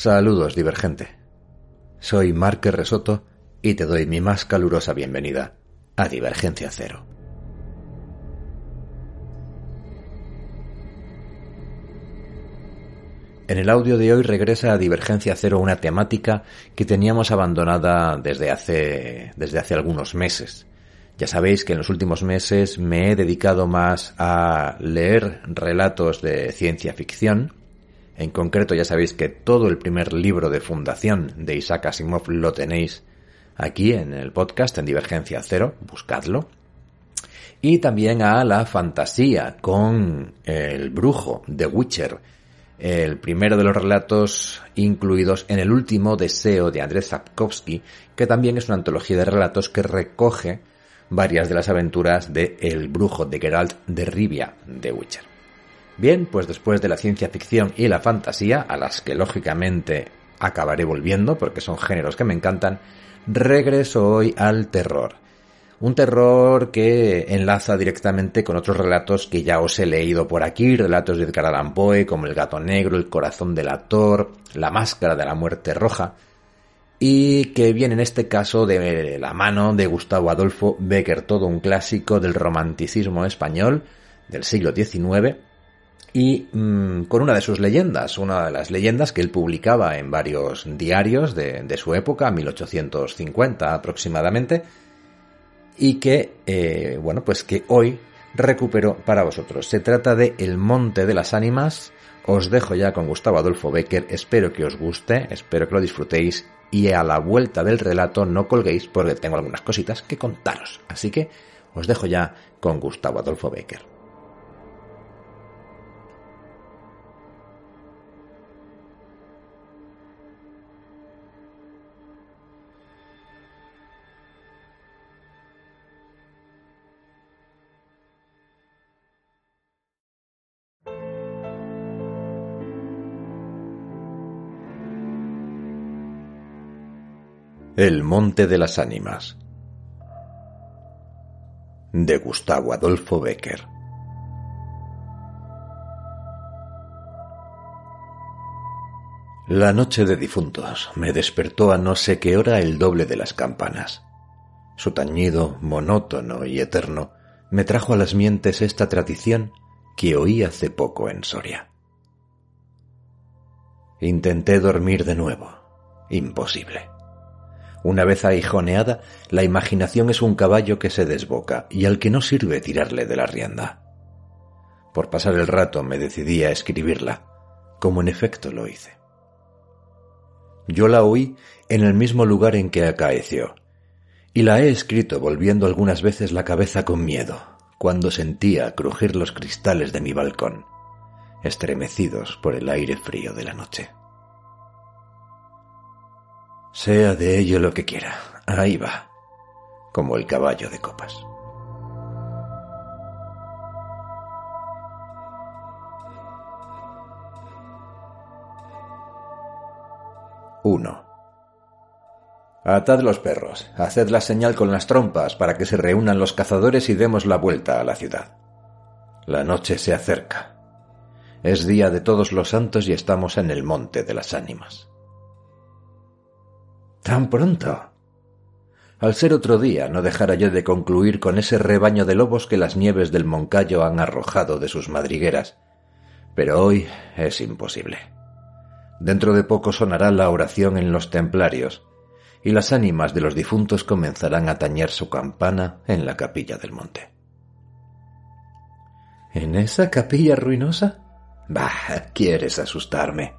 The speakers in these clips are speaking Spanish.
Saludos, divergente. Soy Marque Resoto y te doy mi más calurosa bienvenida a Divergencia Cero. En el audio de hoy regresa a Divergencia Cero una temática que teníamos abandonada desde hace, desde hace algunos meses. Ya sabéis que en los últimos meses me he dedicado más a leer relatos de ciencia ficción. En concreto ya sabéis que todo el primer libro de fundación de Isaac Asimov lo tenéis aquí en el podcast en Divergencia Cero, buscadlo. Y también a la fantasía con el brujo de Witcher, el primero de los relatos incluidos en el último deseo de Andrés Sapkowski, que también es una antología de relatos que recoge varias de las aventuras de El brujo de Geralt de Rivia de Witcher. Bien, pues después de la ciencia ficción y la fantasía, a las que lógicamente acabaré volviendo porque son géneros que me encantan, regreso hoy al terror. Un terror que enlaza directamente con otros relatos que ya os he leído por aquí, relatos de Edgar Allan Poe, como El gato negro, El corazón del actor, La máscara de la muerte roja, y que viene en este caso de la mano de Gustavo Adolfo Becker, todo un clásico del romanticismo español del siglo XIX, y mmm, con una de sus leyendas, una de las leyendas que él publicaba en varios diarios de, de su época, 1850 aproximadamente, y que, eh, bueno, pues que hoy recupero para vosotros. Se trata de El Monte de las Ánimas. Os dejo ya con Gustavo Adolfo Becker. Espero que os guste, espero que lo disfrutéis y a la vuelta del relato no colguéis porque tengo algunas cositas que contaros. Así que os dejo ya con Gustavo Adolfo Becker. El Monte de las Ánimas de Gustavo Adolfo Becker La noche de difuntos me despertó a no sé qué hora el doble de las campanas. Su tañido, monótono y eterno, me trajo a las mientes esta tradición que oí hace poco en Soria. Intenté dormir de nuevo. Imposible. Una vez ahijoneada, la imaginación es un caballo que se desboca y al que no sirve tirarle de la rienda. Por pasar el rato me decidí a escribirla, como en efecto lo hice. Yo la oí en el mismo lugar en que acaeció, y la he escrito volviendo algunas veces la cabeza con miedo, cuando sentía crujir los cristales de mi balcón, estremecidos por el aire frío de la noche. Sea de ello lo que quiera, ahí va, como el caballo de copas. Uno. Atad los perros, haced la señal con las trompas para que se reúnan los cazadores y demos la vuelta a la ciudad. La noche se acerca. Es día de todos los santos y estamos en el monte de las ánimas. ¿Tan pronto? Al ser otro día, no dejara yo de concluir con ese rebaño de lobos que las nieves del Moncayo han arrojado de sus madrigueras. Pero hoy es imposible. Dentro de poco sonará la oración en los templarios, y las ánimas de los difuntos comenzarán a tañer su campana en la capilla del monte. ¿En esa capilla ruinosa? Bah, quieres asustarme.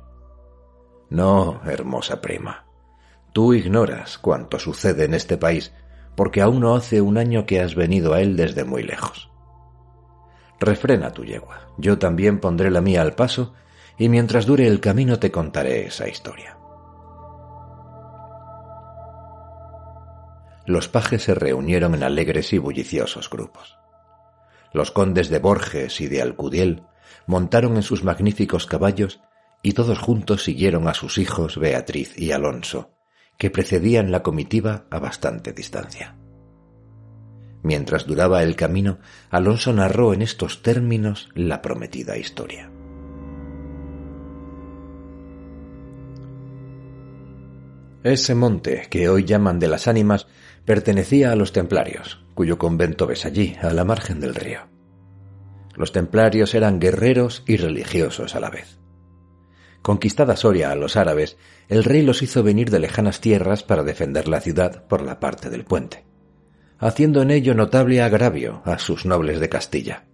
No, hermosa prima. Tú ignoras cuanto sucede en este país, porque aún no hace un año que has venido a él desde muy lejos. Refrena tu yegua, yo también pondré la mía al paso, y mientras dure el camino te contaré esa historia. Los pajes se reunieron en alegres y bulliciosos grupos. Los condes de Borges y de Alcudiel montaron en sus magníficos caballos y todos juntos siguieron a sus hijos Beatriz y Alonso, que precedían la comitiva a bastante distancia. Mientras duraba el camino, Alonso narró en estos términos la prometida historia. Ese monte, que hoy llaman de las ánimas, pertenecía a los templarios, cuyo convento ves allí, a la margen del río. Los templarios eran guerreros y religiosos a la vez. Conquistada Soria a los árabes, el rey los hizo venir de lejanas tierras para defender la ciudad por la parte del puente, haciendo en ello notable agravio a sus nobles de Castilla,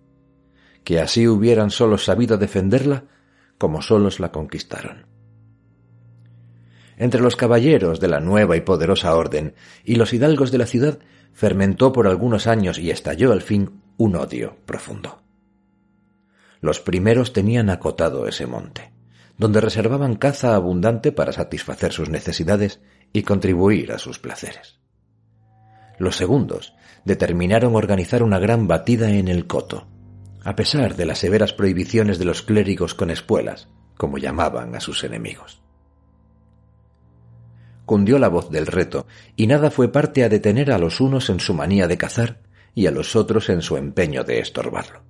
que así hubieran solos sabido defenderla como solos la conquistaron. Entre los caballeros de la nueva y poderosa orden y los hidalgos de la ciudad fermentó por algunos años y estalló al fin un odio profundo. Los primeros tenían acotado ese monte donde reservaban caza abundante para satisfacer sus necesidades y contribuir a sus placeres. Los segundos determinaron organizar una gran batida en el coto, a pesar de las severas prohibiciones de los clérigos con espuelas, como llamaban a sus enemigos. Cundió la voz del reto, y nada fue parte a detener a los unos en su manía de cazar y a los otros en su empeño de estorbarlo.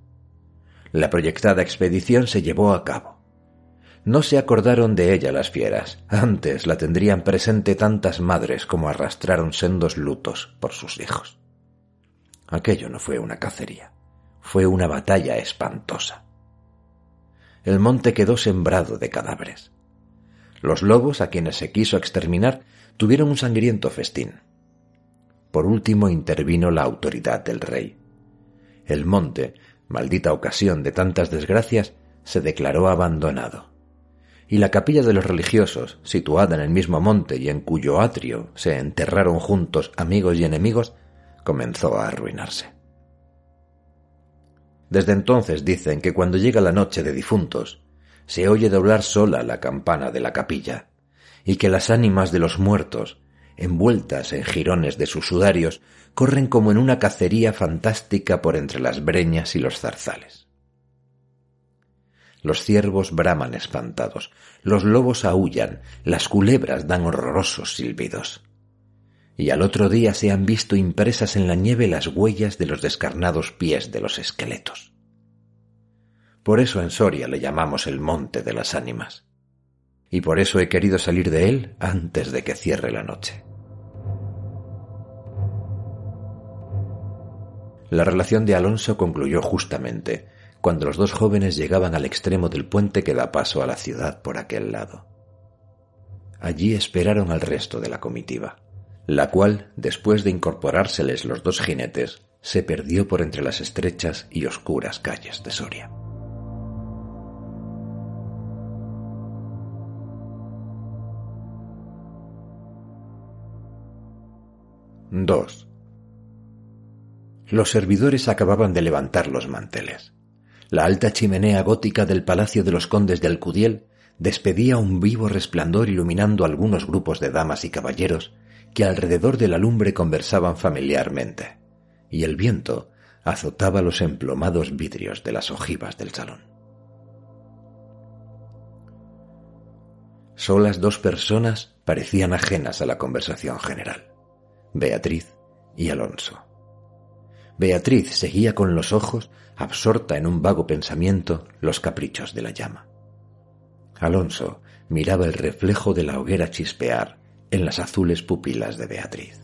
La proyectada expedición se llevó a cabo no se acordaron de ella las fieras, antes la tendrían presente tantas madres como arrastraron sendos lutos por sus hijos. Aquello no fue una cacería, fue una batalla espantosa. El monte quedó sembrado de cadáveres. Los lobos, a quienes se quiso exterminar, tuvieron un sangriento festín. Por último intervino la autoridad del rey. El monte, maldita ocasión de tantas desgracias, se declaró abandonado y la capilla de los religiosos, situada en el mismo monte y en cuyo atrio se enterraron juntos amigos y enemigos, comenzó a arruinarse. Desde entonces dicen que cuando llega la noche de difuntos, se oye doblar sola la campana de la capilla, y que las ánimas de los muertos, envueltas en jirones de sus sudarios, corren como en una cacería fantástica por entre las breñas y los zarzales. Los ciervos braman espantados, los lobos aullan, las culebras dan horrorosos silbidos. Y al otro día se han visto impresas en la nieve las huellas de los descarnados pies de los esqueletos. Por eso en Soria le llamamos el Monte de las Ánimas. Y por eso he querido salir de él antes de que cierre la noche. La relación de Alonso concluyó justamente, cuando los dos jóvenes llegaban al extremo del puente que da paso a la ciudad por aquel lado. Allí esperaron al resto de la comitiva, la cual, después de incorporárseles los dos jinetes, se perdió por entre las estrechas y oscuras calles de Soria. II. Los servidores acababan de levantar los manteles. La alta chimenea gótica del Palacio de los Condes de Alcudiel despedía un vivo resplandor iluminando algunos grupos de damas y caballeros que alrededor de la lumbre conversaban familiarmente, y el viento azotaba los emplomados vidrios de las ojivas del salón. Solas dos personas parecían ajenas a la conversación general, Beatriz y Alonso. Beatriz seguía con los ojos, absorta en un vago pensamiento, los caprichos de la llama. Alonso miraba el reflejo de la hoguera chispear en las azules pupilas de Beatriz.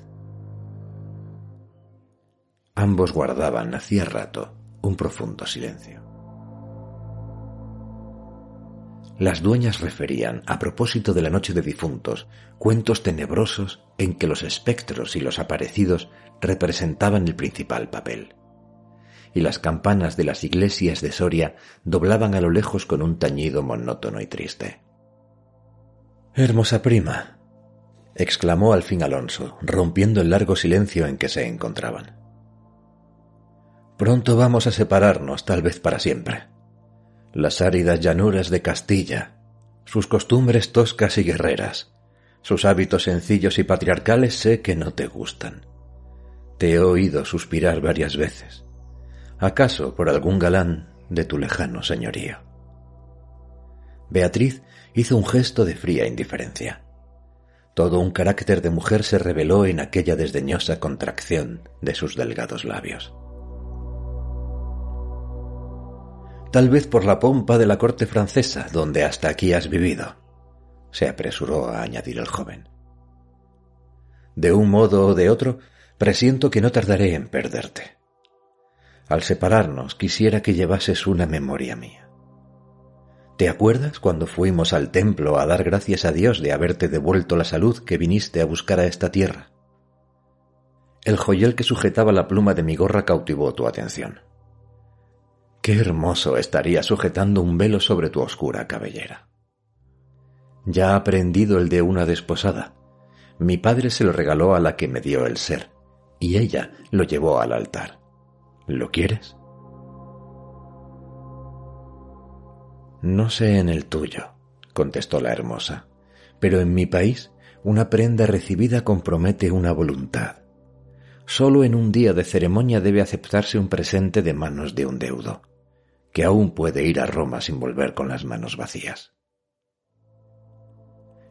Ambos guardaban hacía rato un profundo silencio. Las dueñas referían, a propósito de la noche de difuntos, cuentos tenebrosos en que los espectros y los aparecidos representaban el principal papel. Y las campanas de las iglesias de Soria doblaban a lo lejos con un tañido monótono y triste. Hermosa prima, exclamó al fin Alonso, rompiendo el largo silencio en que se encontraban. Pronto vamos a separarnos, tal vez para siempre. Las áridas llanuras de Castilla, sus costumbres toscas y guerreras, sus hábitos sencillos y patriarcales sé que no te gustan. Te he oído suspirar varias veces. ¿Acaso por algún galán de tu lejano señorío? Beatriz hizo un gesto de fría indiferencia. Todo un carácter de mujer se reveló en aquella desdeñosa contracción de sus delgados labios. Tal vez por la pompa de la corte francesa, donde hasta aquí has vivido, se apresuró a añadir el joven. De un modo o de otro, presiento que no tardaré en perderte. Al separarnos quisiera que llevases una memoria mía. ¿Te acuerdas cuando fuimos al templo a dar gracias a Dios de haberte devuelto la salud que viniste a buscar a esta tierra? El joyel que sujetaba la pluma de mi gorra cautivó tu atención. Qué hermoso estaría sujetando un velo sobre tu oscura cabellera. Ya ha prendido el de una desposada. Mi padre se lo regaló a la que me dio el ser, y ella lo llevó al altar. ¿Lo quieres? No sé en el tuyo, contestó la hermosa, pero en mi país una prenda recibida compromete una voluntad. Solo en un día de ceremonia debe aceptarse un presente de manos de un deudo, que aún puede ir a Roma sin volver con las manos vacías.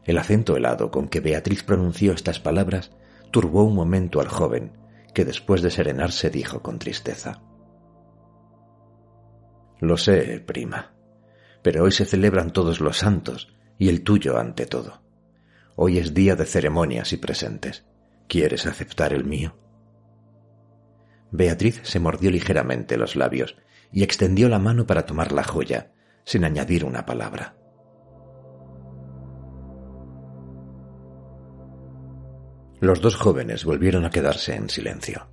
El acento helado con que Beatriz pronunció estas palabras turbó un momento al joven, que después de serenarse dijo con tristeza. Lo sé, prima, pero hoy se celebran todos los santos y el tuyo ante todo. Hoy es día de ceremonias y presentes. ¿Quieres aceptar el mío? Beatriz se mordió ligeramente los labios y extendió la mano para tomar la joya, sin añadir una palabra. Los dos jóvenes volvieron a quedarse en silencio,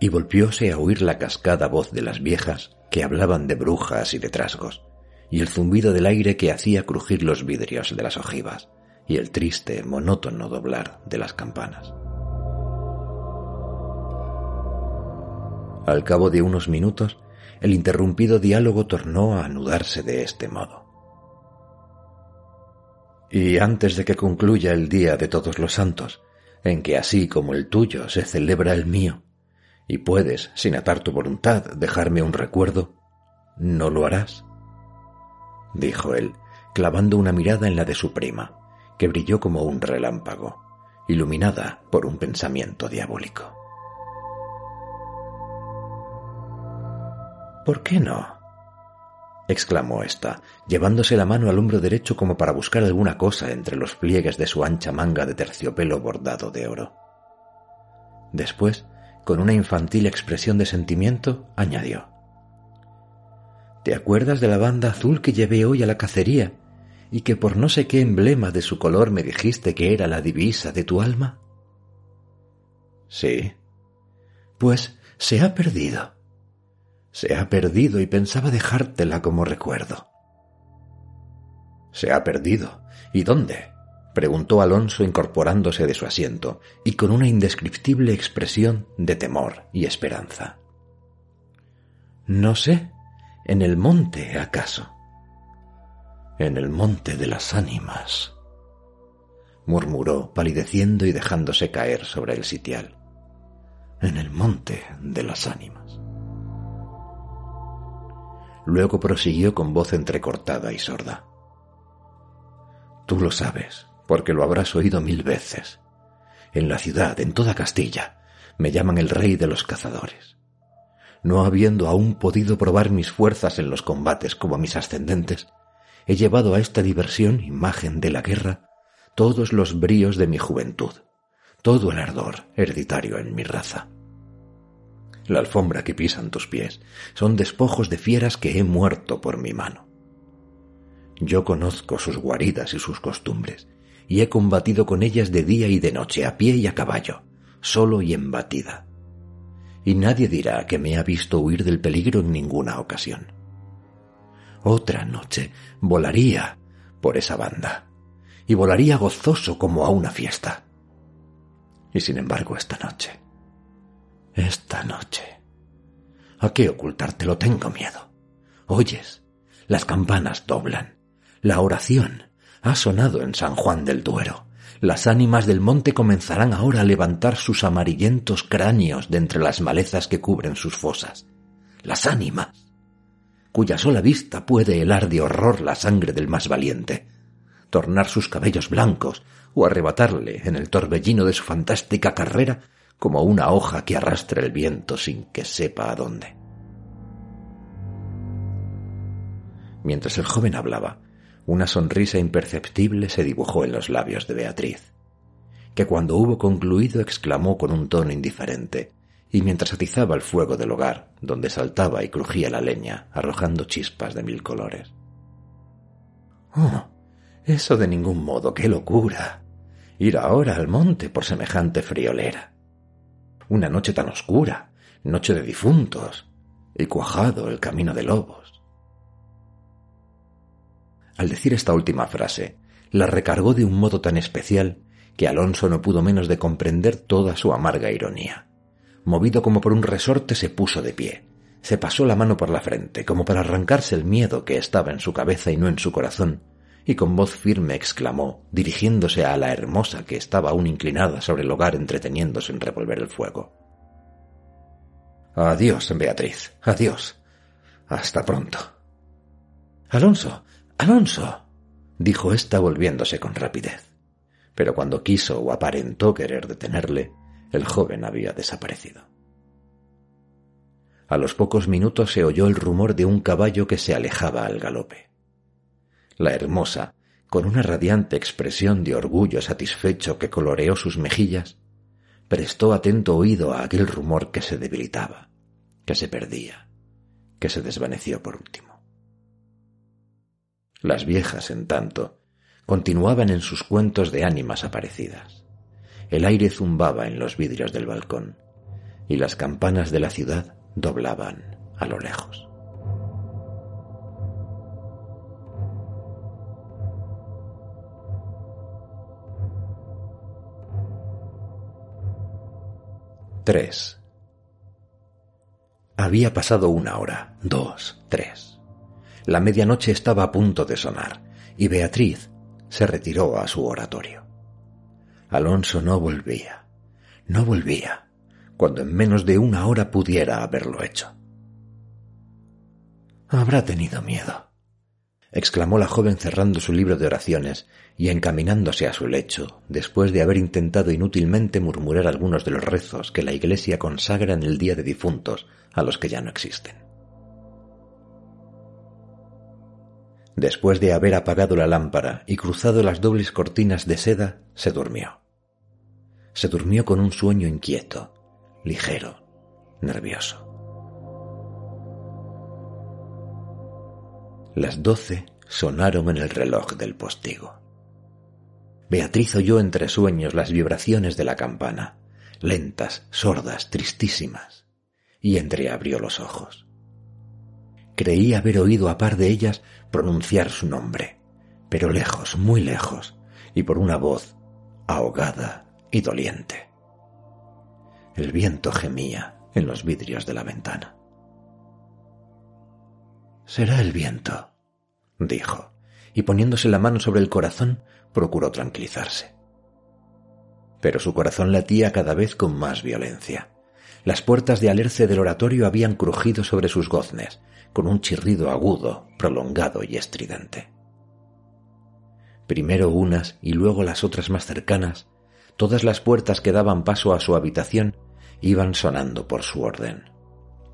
y volvióse a oír la cascada voz de las viejas que hablaban de brujas y de trasgos, y el zumbido del aire que hacía crujir los vidrios de las ojivas y el triste, monótono doblar de las campanas. Al cabo de unos minutos, el interrumpido diálogo tornó a anudarse de este modo. Y antes de que concluya el día de todos los santos, en que así como el tuyo se celebra el mío, y puedes, sin atar tu voluntad, dejarme un recuerdo, ¿no lo harás? dijo él, clavando una mirada en la de su prima, que brilló como un relámpago, iluminada por un pensamiento diabólico. ¿Por qué no? Exclamó ésta, llevándose la mano al hombro derecho como para buscar alguna cosa entre los pliegues de su ancha manga de terciopelo bordado de oro. Después, con una infantil expresión de sentimiento, añadió ¿Te acuerdas de la banda azul que llevé hoy a la cacería y que por no sé qué emblema de su color me dijiste que era la divisa de tu alma? Sí. Pues se ha perdido. Se ha perdido y pensaba dejártela como recuerdo. Se ha perdido. ¿Y dónde? preguntó Alonso incorporándose de su asiento y con una indescriptible expresión de temor y esperanza. No sé, ¿En el monte, acaso? En el monte de las ánimas, murmuró, palideciendo y dejándose caer sobre el sitial. En el monte de las ánimas. Luego prosiguió con voz entrecortada y sorda. Tú lo sabes, porque lo habrás oído mil veces. En la ciudad, en toda Castilla, me llaman el rey de los cazadores no habiendo aún podido probar mis fuerzas en los combates como mis ascendentes, he llevado a esta diversión, imagen de la guerra, todos los bríos de mi juventud, todo el ardor hereditario en mi raza. La alfombra que pisan tus pies son despojos de fieras que he muerto por mi mano. Yo conozco sus guaridas y sus costumbres, y he combatido con ellas de día y de noche, a pie y a caballo, solo y en batida y nadie dirá que me ha visto huir del peligro en ninguna ocasión. Otra noche volaría por esa banda, y volaría gozoso como a una fiesta, Y sin embargo, esta noche, esta noche, ¿a qué ocultártelo? Tengo miedo. Oyes, las campanas doblan. La oración ha sonado en San Juan del Duero. Las ánimas del monte comenzarán ahora a levantar sus amarillentos cráneos de entre las malezas que cubren sus fosas. Las ánimas, cuya sola vista puede helar de horror la sangre del más valiente, tornar sus cabellos blancos o arrebatarle en el torbellino de su fantástica carrera como una hoja que arrastra el viento sin que sepa a dónde. Mientras el joven hablaba, una sonrisa imperceptible se dibujó en los labios de Beatriz, que cuando hubo concluido exclamó con un tono indiferente, y mientras atizaba el fuego del hogar, donde saltaba y crujía la leña, arrojando chispas de mil colores. Oh, eso de ningún modo, qué locura. Ir ahora al monte por semejante friolera. Una noche tan oscura, noche de difuntos, y cuajado el camino de lobos. Al decir esta última frase, la recargó de un modo tan especial que Alonso no pudo menos de comprender toda su amarga ironía. Movido como por un resorte, se puso de pie. Se pasó la mano por la frente, como para arrancarse el miedo que estaba en su cabeza y no en su corazón, y con voz firme exclamó, dirigiéndose a la hermosa que estaba aún inclinada sobre el hogar entreteniéndose en revolver el fuego. Adiós, Beatriz, adiós. Hasta pronto. Alonso, Alonso, dijo ésta volviéndose con rapidez. Pero cuando quiso o aparentó querer detenerle, el joven había desaparecido. A los pocos minutos se oyó el rumor de un caballo que se alejaba al galope. La hermosa, con una radiante expresión de orgullo satisfecho que coloreó sus mejillas, prestó atento oído a aquel rumor que se debilitaba, que se perdía, que se desvaneció por último. Las viejas, en tanto, continuaban en sus cuentos de ánimas aparecidas. El aire zumbaba en los vidrios del balcón y las campanas de la ciudad doblaban a lo lejos. Tres. Había pasado una hora, dos, tres. La medianoche estaba a punto de sonar y Beatriz se retiró a su oratorio. Alonso no volvía, no volvía, cuando en menos de una hora pudiera haberlo hecho. Habrá tenido miedo, exclamó la joven cerrando su libro de oraciones y encaminándose a su lecho, después de haber intentado inútilmente murmurar algunos de los rezos que la Iglesia consagra en el Día de Difuntos a los que ya no existen. Después de haber apagado la lámpara y cruzado las dobles cortinas de seda, se durmió. Se durmió con un sueño inquieto, ligero, nervioso. Las doce sonaron en el reloj del postigo. Beatriz oyó entre sueños las vibraciones de la campana, lentas, sordas, tristísimas, y entreabrió los ojos. Creía haber oído a par de ellas pronunciar su nombre, pero lejos, muy lejos, y por una voz ahogada y doliente. El viento gemía en los vidrios de la ventana. Será el viento, dijo, y poniéndose la mano sobre el corazón, procuró tranquilizarse. Pero su corazón latía cada vez con más violencia. Las puertas de alerce del oratorio habían crujido sobre sus goznes, con un chirrido agudo, prolongado y estridente. Primero unas y luego las otras más cercanas, todas las puertas que daban paso a su habitación iban sonando por su orden.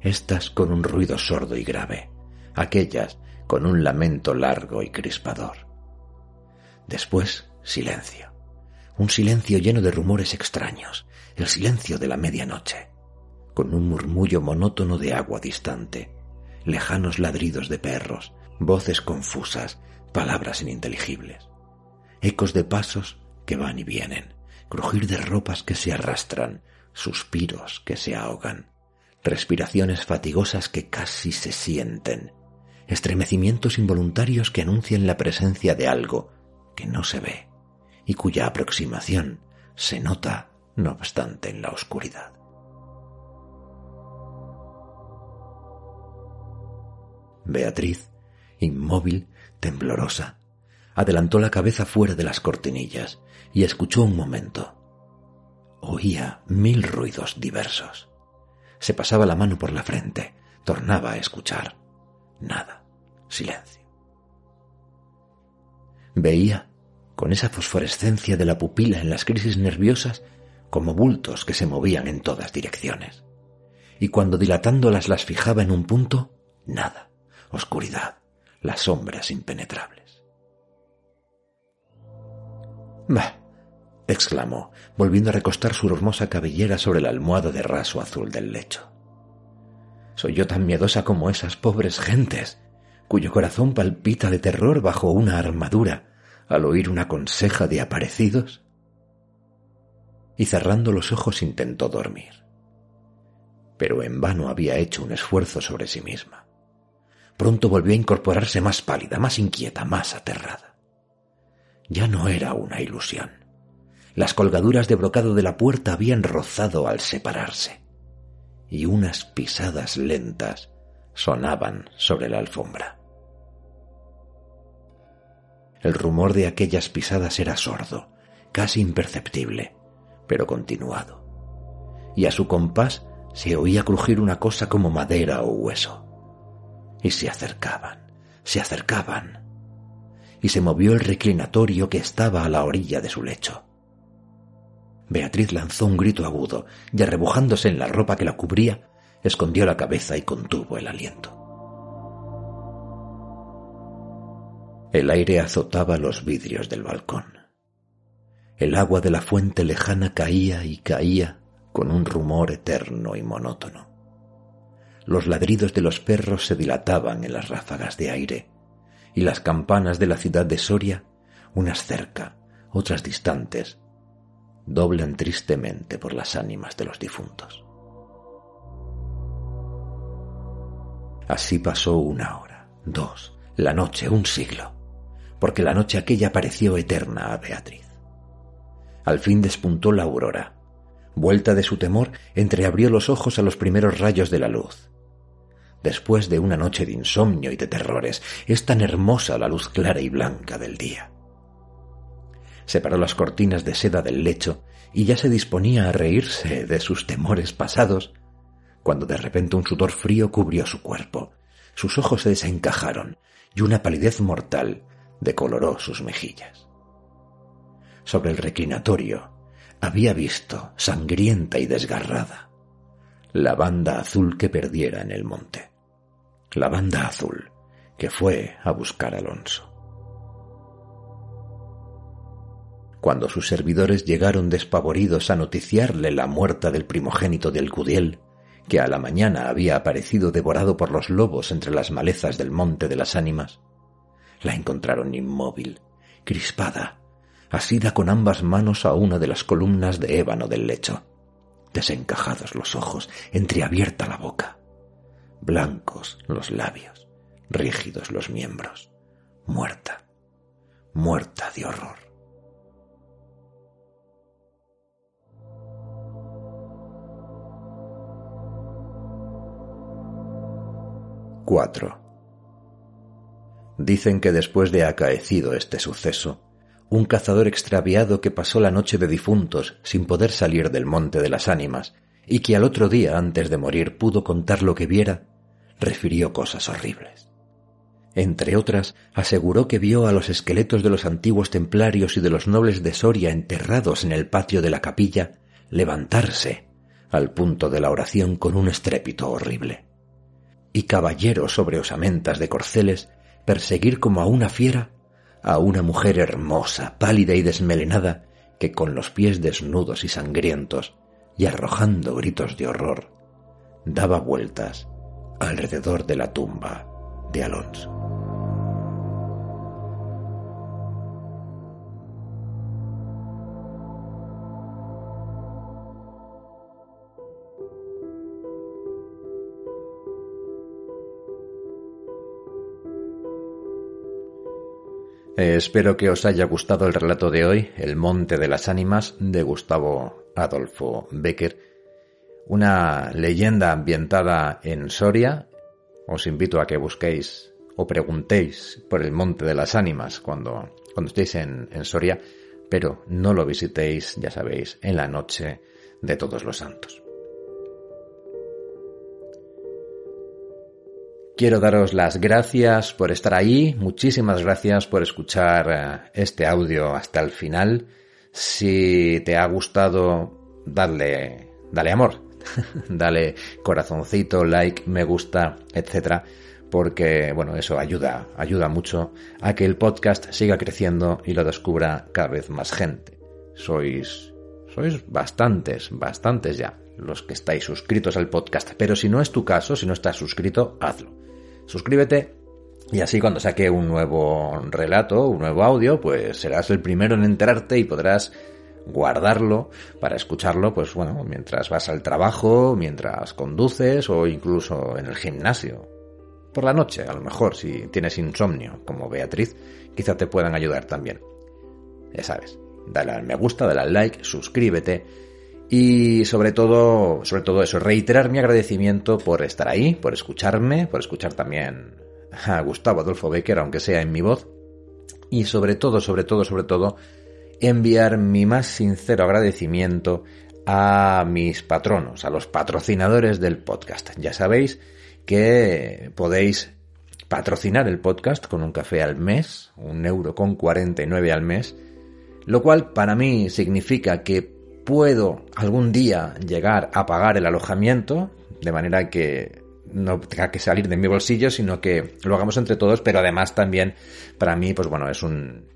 Estas con un ruido sordo y grave, aquellas con un lamento largo y crispador. Después, silencio. Un silencio lleno de rumores extraños, el silencio de la medianoche, con un murmullo monótono de agua distante, lejanos ladridos de perros, voces confusas, palabras ininteligibles, ecos de pasos que van y vienen, crujir de ropas que se arrastran, suspiros que se ahogan, respiraciones fatigosas que casi se sienten, estremecimientos involuntarios que anuncian la presencia de algo que no se ve y cuya aproximación se nota no obstante en la oscuridad. Beatriz, inmóvil, temblorosa, adelantó la cabeza fuera de las cortinillas y escuchó un momento. Oía mil ruidos diversos. Se pasaba la mano por la frente, tornaba a escuchar. Nada. Silencio. Veía, con esa fosforescencia de la pupila en las crisis nerviosas, como bultos que se movían en todas direcciones. Y cuando dilatándolas las fijaba en un punto, nada, oscuridad, las sombras impenetrables. Bah, exclamó, volviendo a recostar su hermosa cabellera sobre la almohada de raso azul del lecho. Soy yo tan miedosa como esas pobres gentes, cuyo corazón palpita de terror bajo una armadura al oír una conseja de aparecidos? Y cerrando los ojos intentó dormir. Pero en vano había hecho un esfuerzo sobre sí misma. Pronto volvió a incorporarse más pálida, más inquieta, más aterrada. Ya no era una ilusión. Las colgaduras de brocado de la puerta habían rozado al separarse, y unas pisadas lentas sonaban sobre la alfombra. El rumor de aquellas pisadas era sordo, casi imperceptible, pero continuado. Y a su compás se oía crujir una cosa como madera o hueso. Y se acercaban, se acercaban. Y se movió el reclinatorio que estaba a la orilla de su lecho. Beatriz lanzó un grito agudo y arrebujándose en la ropa que la cubría, escondió la cabeza y contuvo el aliento. El aire azotaba los vidrios del balcón. El agua de la fuente lejana caía y caía con un rumor eterno y monótono. Los ladridos de los perros se dilataban en las ráfagas de aire, y las campanas de la ciudad de Soria, unas cerca, otras distantes, doblan tristemente por las ánimas de los difuntos. Así pasó una hora, dos, la noche, un siglo, porque la noche aquella pareció eterna a Beatriz. Al fin despuntó la aurora. Vuelta de su temor, entreabrió los ojos a los primeros rayos de la luz. Después de una noche de insomnio y de terrores, es tan hermosa la luz clara y blanca del día separó las cortinas de seda del lecho y ya se disponía a reírse de sus temores pasados, cuando de repente un sudor frío cubrió su cuerpo, sus ojos se desencajaron y una palidez mortal decoloró sus mejillas. Sobre el reclinatorio había visto, sangrienta y desgarrada, la banda azul que perdiera en el monte, la banda azul que fue a buscar Alonso. Cuando sus servidores llegaron despavoridos a noticiarle la muerta del primogénito del Gudiel, que a la mañana había aparecido devorado por los lobos entre las malezas del monte de las ánimas, la encontraron inmóvil, crispada, asida con ambas manos a una de las columnas de ébano del lecho, desencajados los ojos, entreabierta la boca, blancos los labios, rígidos los miembros, muerta, muerta de horror. 4. Dicen que después de acaecido este suceso, un cazador extraviado que pasó la noche de difuntos sin poder salir del monte de las ánimas y que al otro día antes de morir pudo contar lo que viera, refirió cosas horribles. Entre otras, aseguró que vio a los esqueletos de los antiguos templarios y de los nobles de Soria enterrados en el patio de la capilla levantarse al punto de la oración con un estrépito horrible y caballeros sobre osamentas de corceles perseguir como a una fiera a una mujer hermosa, pálida y desmelenada, que con los pies desnudos y sangrientos, y arrojando gritos de horror, daba vueltas alrededor de la tumba de Alonso. Espero que os haya gustado el relato de hoy, El Monte de las Ánimas, de Gustavo Adolfo Becker, una leyenda ambientada en Soria. Os invito a que busquéis o preguntéis por el Monte de las Ánimas cuando, cuando estéis en Soria, pero no lo visitéis, ya sabéis, en la noche de todos los santos. Quiero daros las gracias por estar ahí, muchísimas gracias por escuchar eh, este audio hasta el final. Si te ha gustado, dale, dale amor, dale corazoncito, like, me gusta, etcétera, porque bueno, eso ayuda, ayuda mucho a que el podcast siga creciendo y lo descubra cada vez más gente. Sois sois bastantes, bastantes ya los que estáis suscritos al podcast, pero si no es tu caso, si no estás suscrito, hazlo suscríbete y así cuando saque un nuevo relato, un nuevo audio, pues serás el primero en enterarte y podrás guardarlo para escucharlo, pues bueno, mientras vas al trabajo, mientras conduces o incluso en el gimnasio. Por la noche, a lo mejor, si tienes insomnio, como Beatriz, quizá te puedan ayudar también. Ya sabes, dale al me gusta, dale al like, suscríbete y sobre todo, sobre todo eso, reiterar mi agradecimiento por estar ahí, por escucharme, por escuchar también a Gustavo Adolfo Becker, aunque sea en mi voz. Y sobre todo, sobre todo, sobre todo, enviar mi más sincero agradecimiento a mis patronos, a los patrocinadores del podcast. Ya sabéis que podéis patrocinar el podcast con un café al mes, un euro con 49 al mes, lo cual para mí significa que puedo algún día llegar a pagar el alojamiento, de manera que no tenga que salir de mi bolsillo, sino que lo hagamos entre todos, pero además también para mí, pues bueno, es un,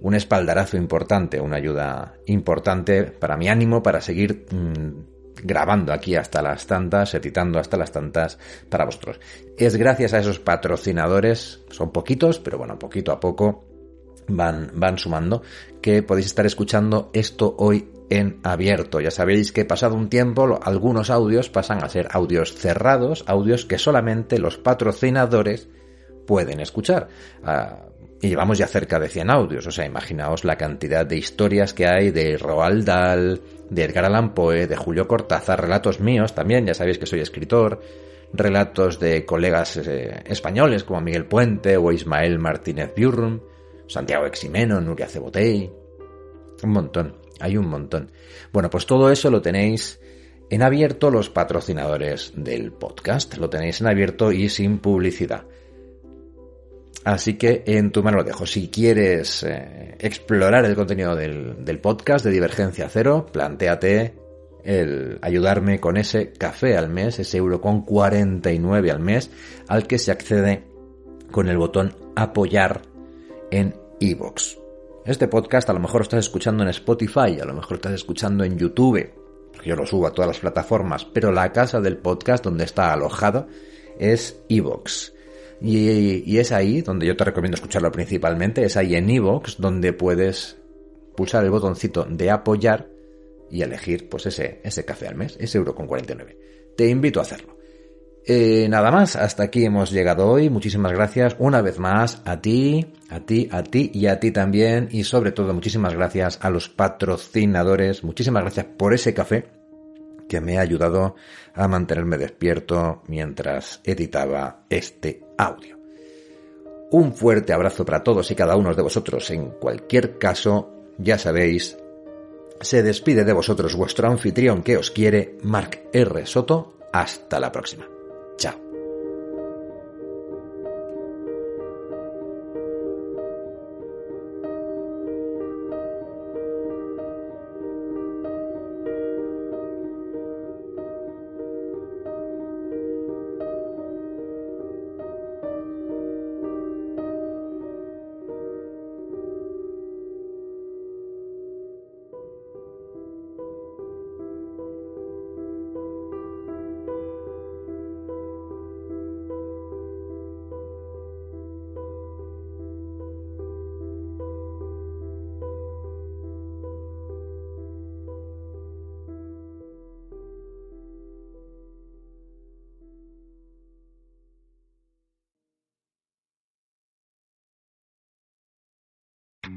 un espaldarazo importante, una ayuda importante para mi ánimo, para seguir mm, grabando aquí hasta las tantas, editando hasta las tantas para vosotros. Es gracias a esos patrocinadores, son poquitos, pero bueno, poquito a poco van, van sumando, que podéis estar escuchando esto hoy en abierto. Ya sabéis que pasado un tiempo algunos audios pasan a ser audios cerrados, audios que solamente los patrocinadores pueden escuchar. Ah, y llevamos ya cerca de 100 audios, o sea, imaginaos la cantidad de historias que hay de Roald Dahl, de Edgar Allan Poe, de Julio Cortázar, relatos míos también, ya sabéis que soy escritor, relatos de colegas eh, españoles como Miguel Puente o Ismael Martínez Biurrum, Santiago Eximeno, Nuria Cebotey, un montón hay un montón. Bueno, pues todo eso lo tenéis en abierto los patrocinadores del podcast. Lo tenéis en abierto y sin publicidad. Así que en tu mano lo dejo. Si quieres eh, explorar el contenido del, podcast de Divergencia Cero, planteate el ayudarme con ese café al mes, ese euro con 49 al mes, al que se accede con el botón apoyar en iVoox. Este podcast a lo mejor lo estás escuchando en Spotify, a lo mejor lo estás escuchando en YouTube, yo lo subo a todas las plataformas, pero la casa del podcast donde está alojado es Evox. Y, es ahí donde yo te recomiendo escucharlo principalmente, es ahí en Evox donde puedes pulsar el botoncito de apoyar y elegir pues ese, ese café al mes, ese euro con 49. Te invito a hacerlo. Eh, nada más, hasta aquí hemos llegado hoy. Muchísimas gracias una vez más a ti, a ti, a ti y a ti también. Y sobre todo muchísimas gracias a los patrocinadores. Muchísimas gracias por ese café que me ha ayudado a mantenerme despierto mientras editaba este audio. Un fuerte abrazo para todos y cada uno de vosotros. En cualquier caso, ya sabéis, se despide de vosotros vuestro anfitrión que os quiere, Mark R. Soto. Hasta la próxima. Chao.